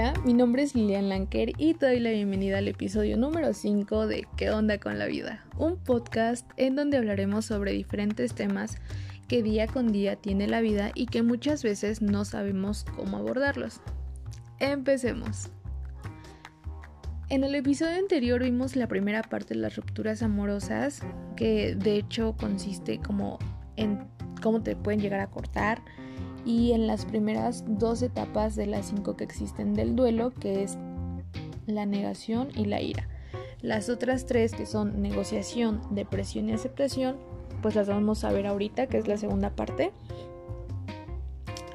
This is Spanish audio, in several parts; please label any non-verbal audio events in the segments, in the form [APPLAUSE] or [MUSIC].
Hola, mi nombre es Lilian Lanker y te doy la bienvenida al episodio número 5 de ¿Qué onda con la vida? Un podcast en donde hablaremos sobre diferentes temas que día con día tiene la vida y que muchas veces no sabemos cómo abordarlos. Empecemos. En el episodio anterior vimos la primera parte de las rupturas amorosas, que de hecho consiste como en cómo te pueden llegar a cortar, y en las primeras dos etapas de las cinco que existen del duelo, que es la negación y la ira. Las otras tres, que son negociación, depresión y aceptación, pues las vamos a ver ahorita, que es la segunda parte.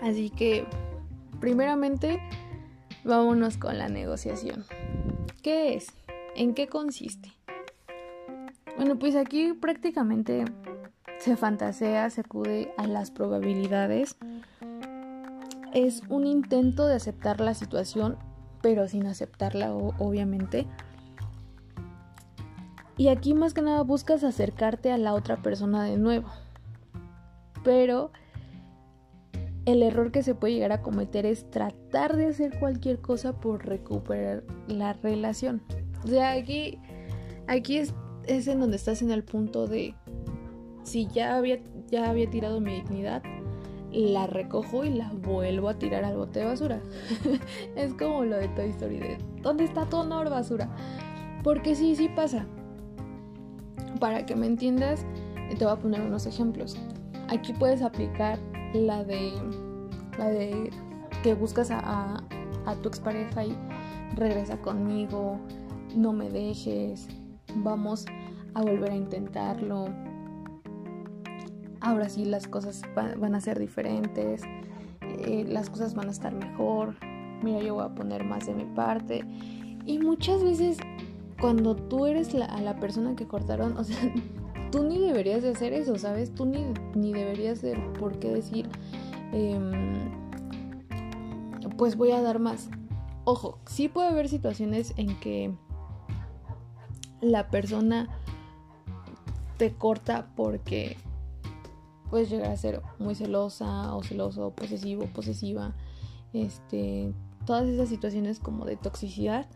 Así que, primeramente, vámonos con la negociación. ¿Qué es? ¿En qué consiste? Bueno, pues aquí prácticamente se fantasea, se acude a las probabilidades es un intento de aceptar la situación, pero sin aceptarla obviamente. Y aquí más que nada buscas acercarte a la otra persona de nuevo. Pero el error que se puede llegar a cometer es tratar de hacer cualquier cosa por recuperar la relación. O sea, aquí, aquí es, es en donde estás en el punto de si ya había, ya había tirado mi dignidad, la recojo y la vuelvo a tirar al bote de basura. [LAUGHS] es como lo de Toy Story de ¿dónde está tu honor basura? Porque sí, sí pasa. Para que me entiendas, te voy a poner unos ejemplos. Aquí puedes aplicar la de la de que buscas a, a tu expareja y regresa conmigo, no me dejes, vamos a volver a intentarlo ahora sí las cosas van a ser diferentes, eh, las cosas van a estar mejor, mira, yo voy a poner más de mi parte. Y muchas veces cuando tú eres la, a la persona que cortaron, o sea, [LAUGHS] tú ni deberías de hacer eso, ¿sabes? Tú ni, ni deberías de por qué decir, em, pues voy a dar más. Ojo, sí puede haber situaciones en que la persona te corta porque puedes llegar a ser muy celosa o celoso, posesivo, posesiva, este, todas esas situaciones como de toxicidad.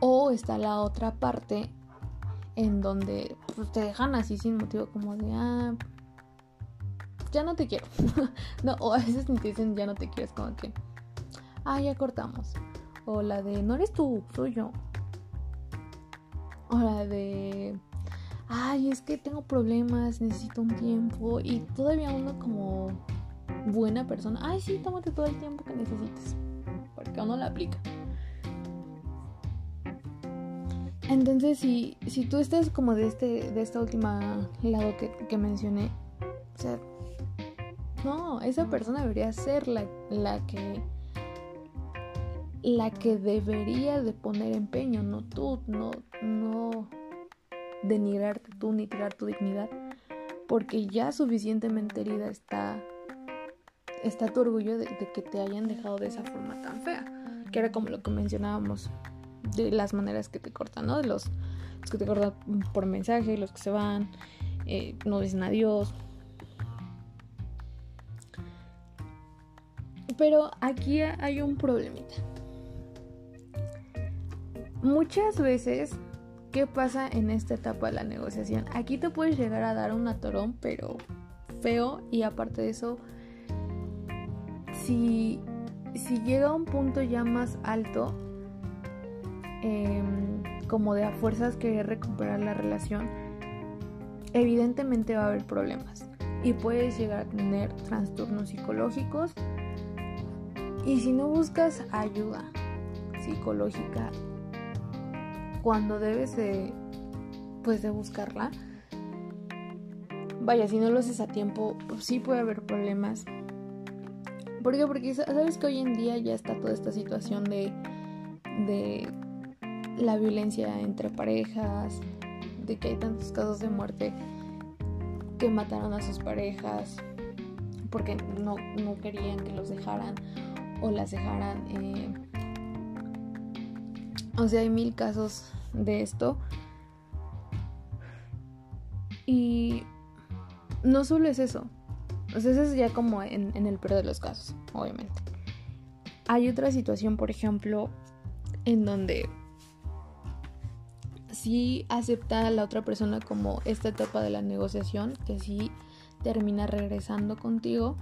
O está la otra parte en donde pues, te dejan así sin motivo como de, ah, ya no te quiero. [LAUGHS] no, o a veces ni te dicen ya no te quieres, como que, ah, ya cortamos. O la de, no eres tú, soy yo. O la de, ay, es que tengo problemas, necesito un tiempo y todavía uno como buena persona, ay, sí, tómate todo el tiempo que necesites, porque uno la aplica. Entonces, si, si tú estás como de, este, de esta última lado que, que mencioné, o sea, no, esa persona debería ser la, la que la que debería de poner empeño, no tú, no, no, denigrarte tú ni tirar tu dignidad, porque ya suficientemente herida está, está tu orgullo de, que te hayan dejado de esa forma tan fea, que era como lo que mencionábamos de las maneras que te cortan, ¿no? De los, que te cortan por mensaje, los que se van, eh, no dicen adiós. Pero aquí hay un problemita. Muchas veces ¿Qué pasa en esta etapa de la negociación? Aquí te puedes llegar a dar un atorón, pero feo. Y aparte de eso, si, si llega a un punto ya más alto, em, como de a fuerzas querer recuperar la relación, evidentemente va a haber problemas. Y puedes llegar a tener trastornos psicológicos. Y si no buscas ayuda psicológica cuando debes de pues de buscarla vaya si no lo haces a tiempo pues sí puede haber problemas ¿por qué? porque sabes que hoy en día ya está toda esta situación de de la violencia entre parejas de que hay tantos casos de muerte que mataron a sus parejas porque no, no querían que los dejaran o las dejaran eh, o sea, hay mil casos de esto. Y no solo es eso. O sea, eso es ya como en, el peor de los casos, obviamente. hay otra situación, por ejemplo, en donde sí acepta a la otra persona como esta etapa de la negociación, que sí termina regresando contigo,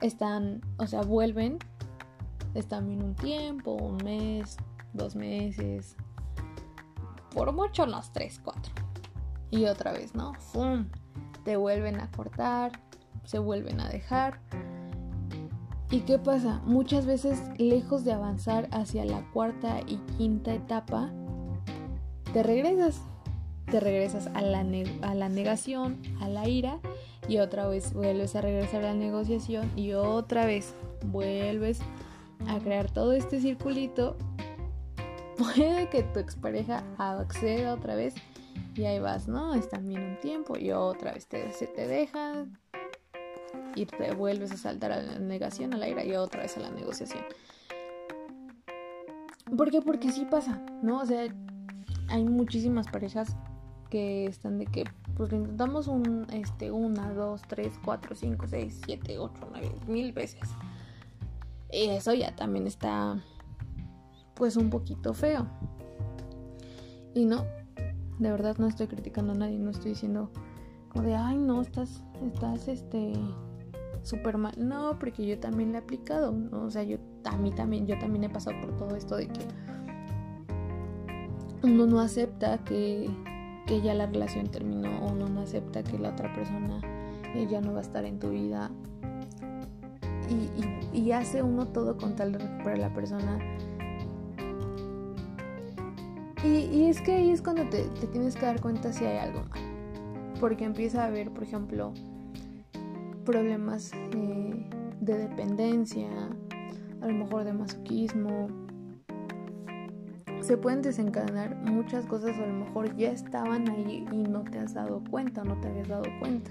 están, o sea, vuelven, están bien un tiempo, un mes, dos meses, por mucho unos tres, cuatro. Y otra vez, ¿no? ¡Fum! Te vuelven a cortar, se vuelven a dejar. ¿Y qué pasa? Muchas veces, lejos de avanzar hacia la cuarta y quinta etapa, te regresas. Te regresas a la, a la negación, a la ira, y otra vez vuelves a regresar a la negociación, y otra vez vuelves a crear todo este circulito. Puede que tu expareja acceda otra vez y ahí vas, ¿no? Están bien un tiempo y otra vez te, se te deja, y te vuelves a saltar a la negación, a la ira y otra vez a la negociación. ¿Por qué? Porque sí pasa, ¿no? O sea, hay muchísimas parejas que están de que pues lo intentamos un, este, una, dos, tres, cuatro, cinco, seis, siete, ocho, nueve, mil veces. Y eso ya también está pues un poquito feo. Y no, de verdad no estoy criticando a nadie, no estoy diciendo como de, ay no, estás, estás este súper mal. No, porque yo también le he aplicado, ¿no? O sea, yo a mí también, yo también he pasado por todo esto de que uno no acepta que, que ya la relación terminó, o uno no acepta que la otra persona eh, ya no va a estar en tu vida. Y, y, hace uno todo con tal de recuperar a la persona. Y, es que ahí es cuando te, tienes que dar cuenta si hay algo mal. Porque empieza a haber, por ejemplo, problemas eh, de dependencia, a lo mejor de masoquismo. Se pueden desencadenar muchas cosas, o a lo mejor ya estaban ahí y no te has dado cuenta, no te habías dado cuenta.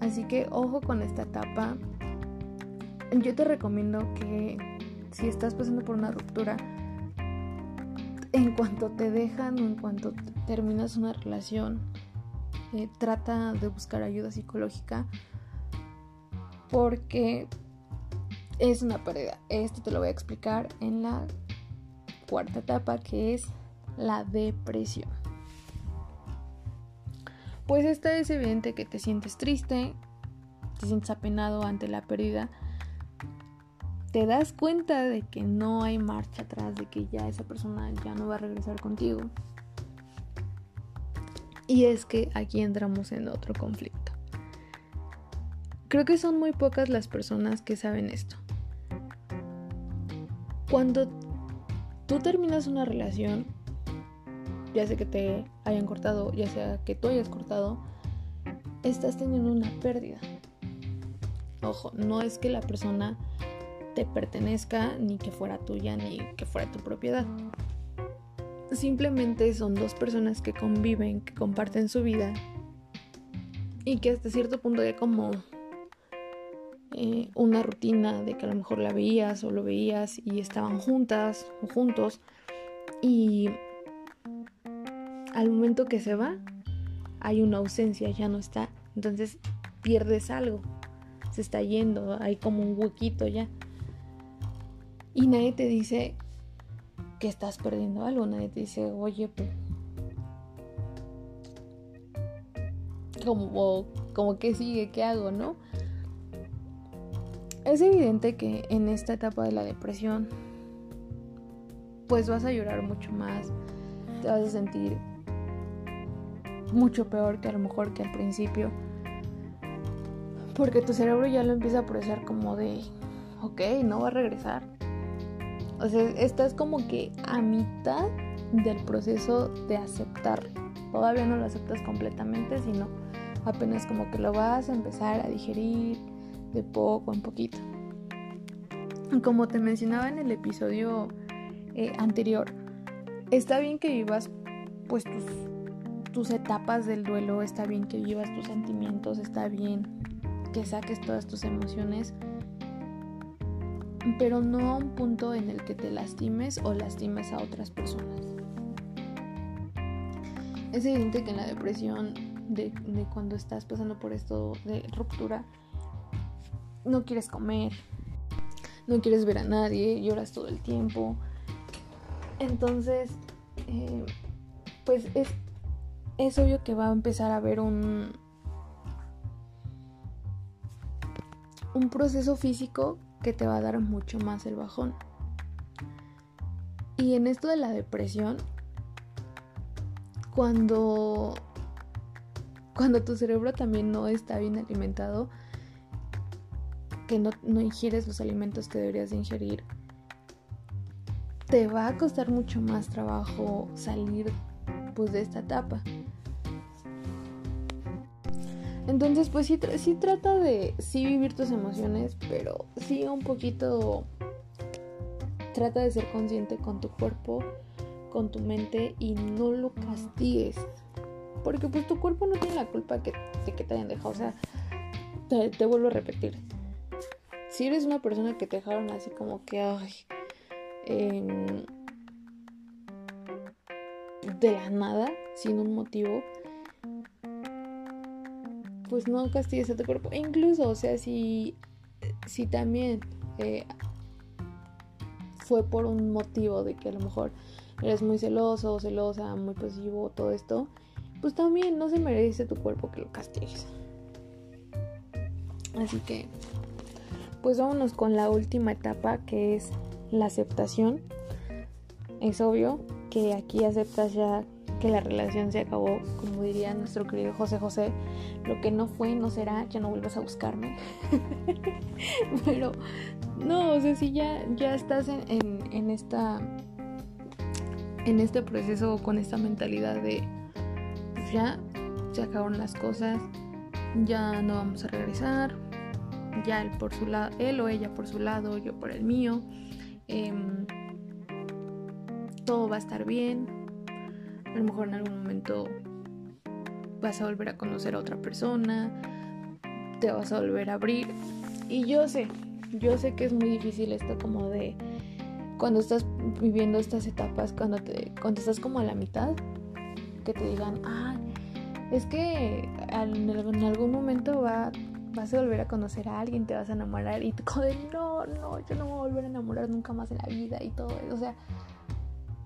Así que ojo con esta etapa. Yo te recomiendo que si estás pasando por una ruptura, en cuanto te dejan o en cuanto terminas una relación, eh, trata de buscar ayuda psicológica porque es una pérdida. Esto te lo voy a explicar en la cuarta etapa que es la depresión. Pues esta es evidente que te sientes triste, te sientes apenado ante la pérdida, te das cuenta de que no hay marcha atrás, de que ya esa persona ya no va a regresar contigo. Y es que aquí entramos en otro conflicto. Creo que son muy pocas las personas que saben esto. Cuando tú terminas una relación, ya sea que te hayan cortado, ya sea que tú hayas cortado, estás teniendo una pérdida. Ojo, no es que la persona te pertenezca, ni que fuera tuya, ni que fuera tu propiedad. Simplemente son dos personas que conviven, que comparten su vida y que hasta cierto punto ya como eh, una rutina de que a lo mejor la veías o lo veías y estaban juntas o juntos y al momento que se va hay una ausencia, ya no está, entonces pierdes algo, se está yendo, hay como un huequito ya y nadie te dice que estás perdiendo algo, nadie te dice, oye, pues como, como que sigue, ¿qué hago, no? Es evidente que en esta etapa de la depresión, pues vas a llorar mucho más, te vas a sentir mucho peor que a lo mejor que al principio, porque tu cerebro ya lo empieza a procesar como de, ok, no va a regresar. O sea, estás como que a mitad del proceso de aceptarlo. Todavía no lo aceptas completamente, sino apenas como que lo vas a empezar a digerir de poco en poquito. Como te mencionaba en el episodio eh, anterior, está bien que vivas pues tus, tus etapas del duelo, está bien que vivas tus sentimientos, está bien que saques todas tus emociones, pero no a un punto en el que te lastimes o lastimes a otras personas. Es evidente que en la depresión de, cuando estás pasando por esto de ruptura, no quieres comer, no quieres ver a nadie, lloras todo el tiempo. Entonces, eh, pues es, es obvio que va a empezar a haber un, un proceso físico que te va a dar mucho más el bajón. Y en esto de la depresión, cuando cuando tu cerebro también no está bien alimentado, que no, no ingieres los alimentos que deberías de ingerir, te va a costar mucho más trabajo salir pues de esta etapa. Entonces, pues sí, trata de sí vivir tus emociones, pero sí un poquito trata de ser consciente con tu cuerpo, con tu mente y no lo castigues. Porque pues tu cuerpo no tiene la culpa de que te hayan dejado. O sea, te, vuelvo a repetir. Si eres una persona que te dejaron así como que, ay, de la nada, sin un motivo, pues no castigues a tu cuerpo. E incluso, o sea, si, si también eh, fue por un motivo de que a lo mejor eres muy celoso celosa, muy posesivo, todo esto, pues también no se merece tu cuerpo que lo castigues. Así que, pues vámonos con la última etapa que es la aceptación. Es obvio que aquí aceptas ya que la relación se acabó, como diría nuestro querido José José, lo que no fue no será, ya no vuelvas a buscarme. [LAUGHS] Pero no, o sea, si ya, ya estás en, en esta en este proceso con esta mentalidad de ya se acabaron las cosas, ya no vamos a regresar, ya él por su lado, él o ella por su lado, yo por el mío, em, todo va a estar bien, a lo mejor en algún momento vas a volver a conocer a otra persona, te vas a volver a abrir y yo sé, yo sé que es muy difícil esto como de cuando estás viviendo estas etapas, cuando te cuando estás como a la mitad, que te digan, ah, es que en algún momento va, vas a volver a conocer a alguien, te vas a enamorar y tú como no, no, yo no me voy a volver a enamorar nunca más en la vida y todo eso. O sea,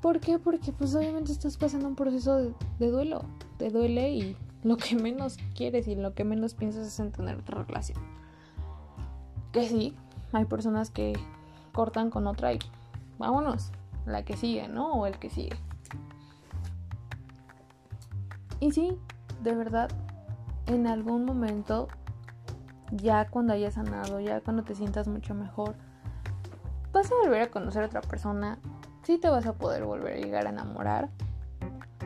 ¿por qué? Porque pues obviamente estás pasando un proceso de, duelo, te duele y lo que menos quieres y lo que menos piensas es en tener otra relación. Que sí, hay personas que cortan con otra y vámonos, la que sigue, ¿no? O el que sigue. Y sí, de verdad, en algún momento, ya cuando hayas sanado, ya cuando te sientas mucho mejor, vas a volver a conocer a otra persona, sí te vas a poder volver a llegar a enamorar.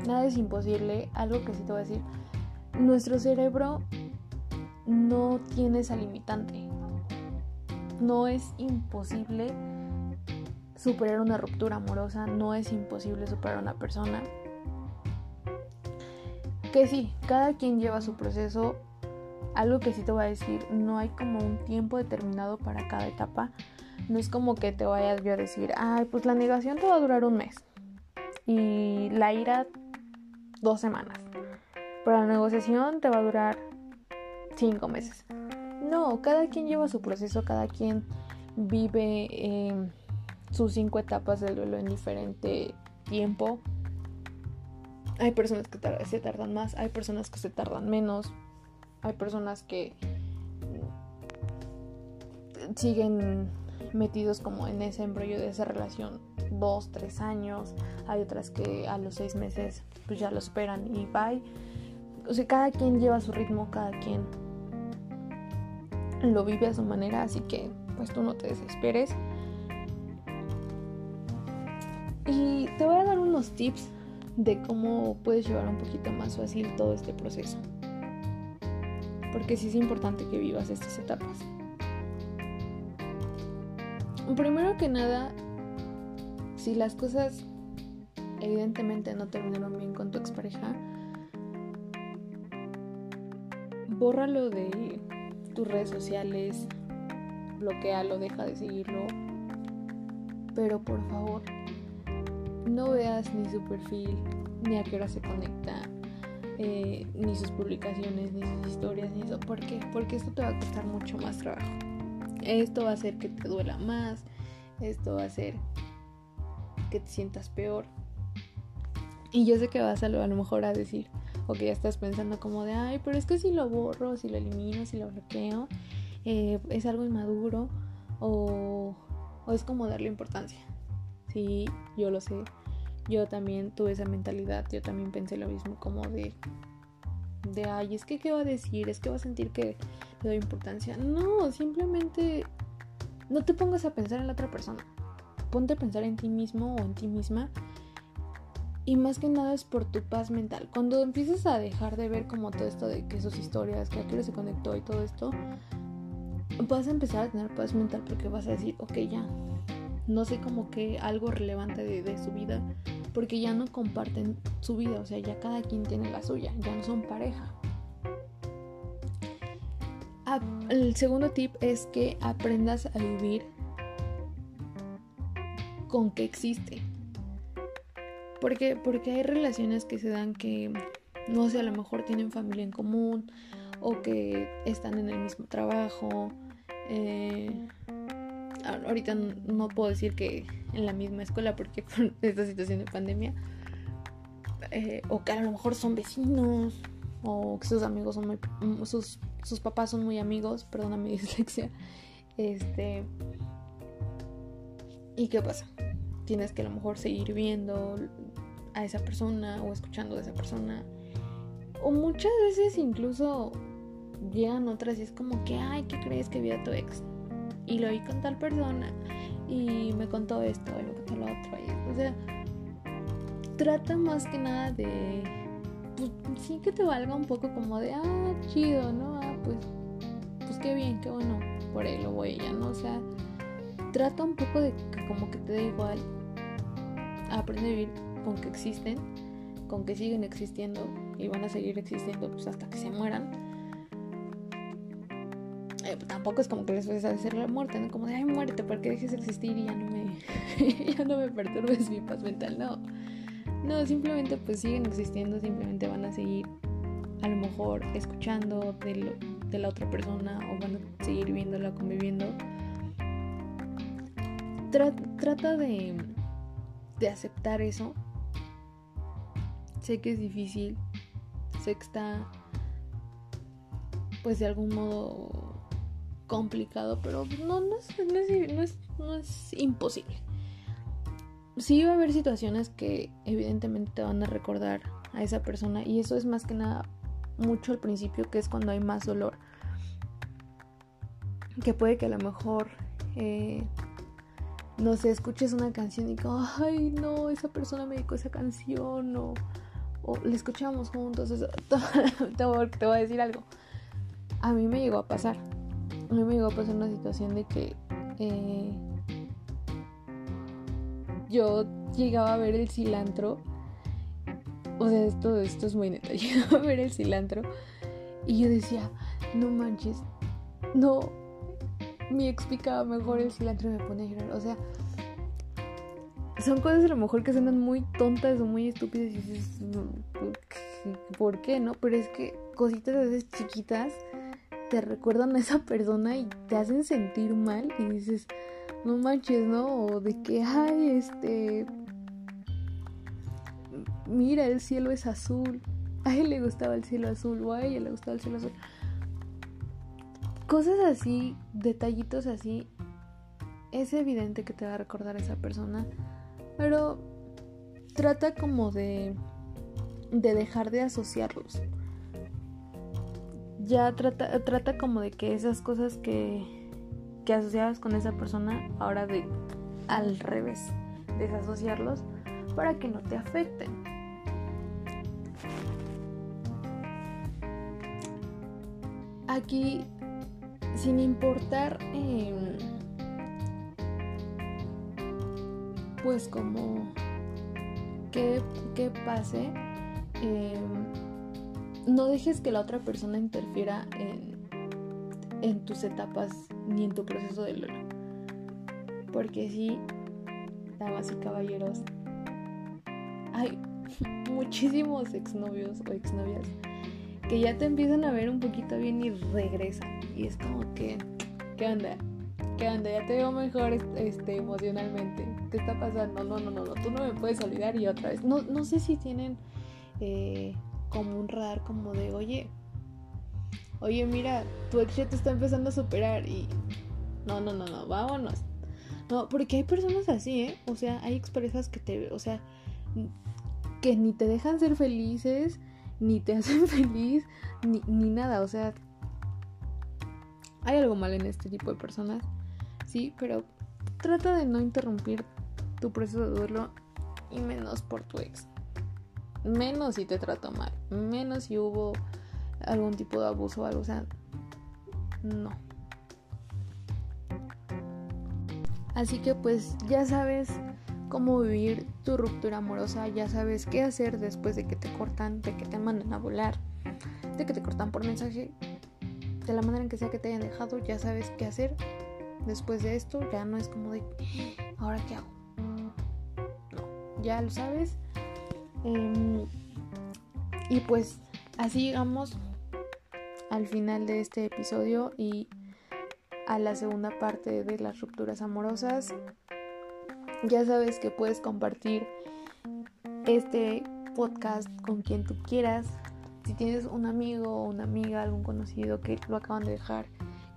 Nada es imposible, algo que sí te voy a decir, nuestro cerebro no tiene esa limitante. No es imposible superar una ruptura amorosa, no es imposible superar una persona que sí, cada quien lleva su proceso. Algo que sí te voy a decir, no hay como un tiempo determinado para cada etapa. No es como que te vaya yo a decir, ay, pues la negación te va a durar un mes. Y la ira dos semanas. Pero la negociación te va a durar cinco meses. No, cada quien lleva su proceso, cada quien vive em, sus cinco etapas del duelo en diferente tiempo. Hay personas que se tardan más, hay personas que se tardan menos, hay personas que siguen metidos como en ese embrollo de esa relación dos, tres años, hay otras que a los seis meses pues ya lo esperan y bye. O sea, cada quien lleva su ritmo, cada quien lo vive a su manera, así que pues tú no te desesperes. Y te voy a dar unos tips de cómo puedes llevar un poquito más fácil todo este proceso. Porque sí es importante que vivas estas etapas. Primero que nada, si las cosas evidentemente no terminaron bien con tu expareja, bórralo de tus redes sociales, bloquealo, deja de seguirlo. Pero por favor, no veas ni su perfil, ni a qué hora se conecta, eh, ni sus publicaciones, ni sus historias, ni eso. ¿Por qué? Porque esto te va a costar mucho más trabajo. Esto va a hacer que te duela más, esto va a hacer que te sientas peor. Y yo sé que vas a lo, a lo mejor a decir, o que ya estás pensando como de, ay, pero es que si lo borro, si lo elimino, si lo bloqueo, eh, es algo inmaduro o, o es como darle importancia. Sí, yo lo sé. Yo también tuve esa mentalidad, yo también pensé lo mismo como de, de, ay, es que qué va a decir, es que va a sentir que le importancia. No, simplemente no te pongas a pensar en la otra persona. Ponte a pensar en ti mismo o en ti misma. Y más que nada es por tu paz mental. Cuando empiezas a dejar de ver como todo esto de que sus historias, que aquello se conectó y todo esto, vas a empezar a tener paz mental porque vas a decir, ok, ya, no sé como que algo relevante de, de, su vida, porque ya no comparten su vida, o sea, ya cada quien tiene la suya, ya no son pareja. El segundo tip es que aprendas a vivir con que existe. Porque, porque hay relaciones que se dan que, no sé, a lo mejor tienen familia en común o que están en el mismo trabajo. Eh, ahorita no puedo decir que en la misma escuela porque [LAUGHS] con esta situación de pandemia. Eh, o que a lo mejor son vecinos o que sus amigos son muy, sus sus papás son muy amigos, [LAUGHS] perdona mi dislexia. Este. ¿Y qué pasa? Tienes que a lo mejor seguir viendo a esa persona o escuchando a esa persona. O muchas veces incluso llegan otras y es como que, ay, ¿qué crees que vi a tu ex? Y lo oí con tal persona y me contó esto y me contó lo otro. o sea, trata más que nada de pues sí que te valga un poco como de, ah, chido, ¿no? Ah, pues, pues qué bien, qué bueno por él o ella, ¿no? O sea, trata un poco de que como que te da igual. Aprende a vivir con que existen, con que siguen existiendo y van a seguir existiendo pues hasta que se mueran. Eh, tampoco es como que les vas a decir la muerte, ¿no? Como de, ay, muerte, porque dejes de existir y ya no me, [LAUGHS] ya no me perturbes mi paz mental, no. No, simplemente pues siguen existiendo, simplemente van a seguir a lo mejor escuchando de, la otra persona o van a seguir viéndola, conviviendo. trata de, de aceptar eso. Sé que es difícil, sé que está pues de algún modo complicado, pero no, no, no, es, no es imposible sí va a haber situaciones que evidentemente te van a recordar a esa persona y eso es más que nada mucho al principio que es cuando hay más dolor. Que puede que a lo mejor eh, no sé escuches una canción y digo ay no esa persona me dedicó esa canción o, o la escuchamos juntos eso, [LAUGHS] te voy a decir algo. A mí me llegó a pasar a mí me llegó a pasar una situación de que eh, yo llegaba a ver el cilantro. O sea, esto, esto es muy neta. [LAUGHS] Llegaba a ver el cilantro y yo decía, no manches, no. Mi ex picaba mejor el cilantro y me pone a llorar. O sea, son cosas a lo mejor que suenan muy tontas o muy estúpidas y dices, ¿por qué no? Pero es que cositas a veces chiquitas te recuerdan a esa persona y te hacen sentir mal y dices, no manches, ¿no? O de que, ay, este, mira, el cielo es azul. A él le gustaba el cielo azul o a ella le gustaba el cielo azul. Cosas así, detallitos así, es evidente que te va a recordar a esa persona, pero trata como de, de dejar de asociarlos. Ya trata, trata como de que esas cosas que, que asociabas con esa persona, ahora de al revés, desasociarlos para que no te afecten. Aquí, sin importar, eh, pues como que, pase, eh, no dejes que la otra persona interfiera en, en tus etapas ni en tu proceso de duelo. Porque sí, damas y caballeros, hay [LAUGHS] muchísimos exnovios o exnovias que ya te empiezan a ver un poquito bien y regresan. Y es como que, ¿qué onda? ¿Qué onda? Ya te veo mejor este, emocionalmente. ¿Qué está pasando? No, no, no, no. Tú no me puedes olvidar y otra vez. No, no sé si tienen eh, como un radar como de, oye, oye, mira, tu ex ya te está empezando a superar y... No, no, no, no, vámonos. No, porque hay personas así, ¿eh? O sea, hay exparejas que te... O sea, que ni te dejan ser felices, ni te [LAUGHS] hacen feliz, ni, ni nada. O sea, hay algo mal en este tipo de personas, sí, pero trata de no interrumpir tu proceso de duelo y menos por tu ex. Menos si te trató mal, menos si hubo algún tipo de abuso o algo, o sea, no. Así que pues ya sabes cómo vivir tu ruptura amorosa, ya sabes qué hacer después de que te cortan, de que te mandan a volar, de que te cortan por mensaje, de la manera en que sea que te hayan dejado, ya sabes qué hacer después de esto, ya no es como de, ahora qué hago. No, ya lo sabes. Em, y pues así llegamos al final de este episodio y a la segunda parte de las rupturas amorosas. Ya sabes que puedes compartir este podcast con quien tú quieras. Si tienes un amigo o una amiga, algún conocido que lo acaban de dejar,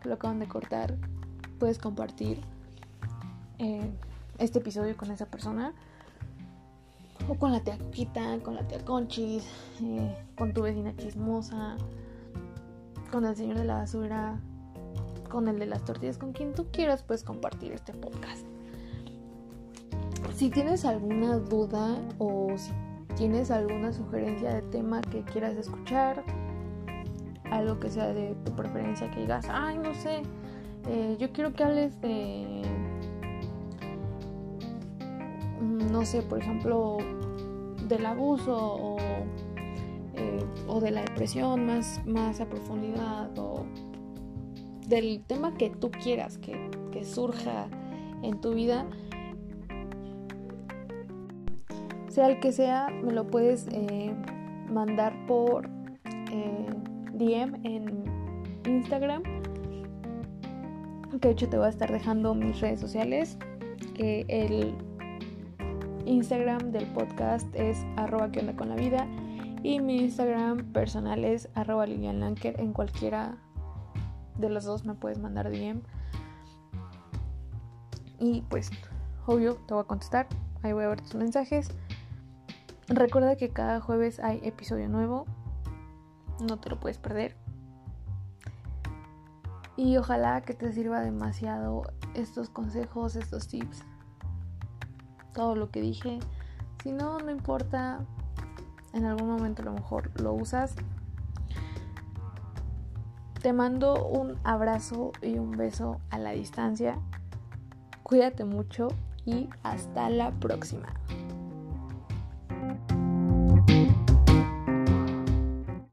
que lo acaban de cortar, puedes compartir eh, este episodio con esa persona. O con la tía Quita, con la tía Conchis, eh, con tu vecina chismosa, con el señor de la basura, con el de las tortillas, con quien tú quieras, puedes compartir este podcast. Si tienes alguna duda o si tienes alguna sugerencia de tema que quieras escuchar, algo que sea de tu preferencia, que digas, ay, no sé, eh, yo quiero que hables de, mm, no sé, por ejemplo, del abuso o, o de la depresión más, más a profundidad o del tema que tú quieras que, que surja en tu vida sea el que sea, me lo puedes eh, mandar por eh, DM en Instagram. Que de hecho te voy a estar dejando mis redes sociales. el Instagram del podcast es arroba que onda con la vida. Y mi Instagram personal es arroba Lilian Lanker. En cualquiera de los dos me puedes mandar DM. Y pues, obvio, te voy a contestar. Ahí voy a ver tus mensajes. Recuerda que cada jueves hay episodio nuevo. No te lo puedes perder. Y ojalá que te sirva demasiado estos consejos, estos tips. Todo lo que dije. Si no, no importa. En algún momento a lo mejor lo usas. Te mando un abrazo y un beso a la distancia. Cuídate mucho y hasta la próxima.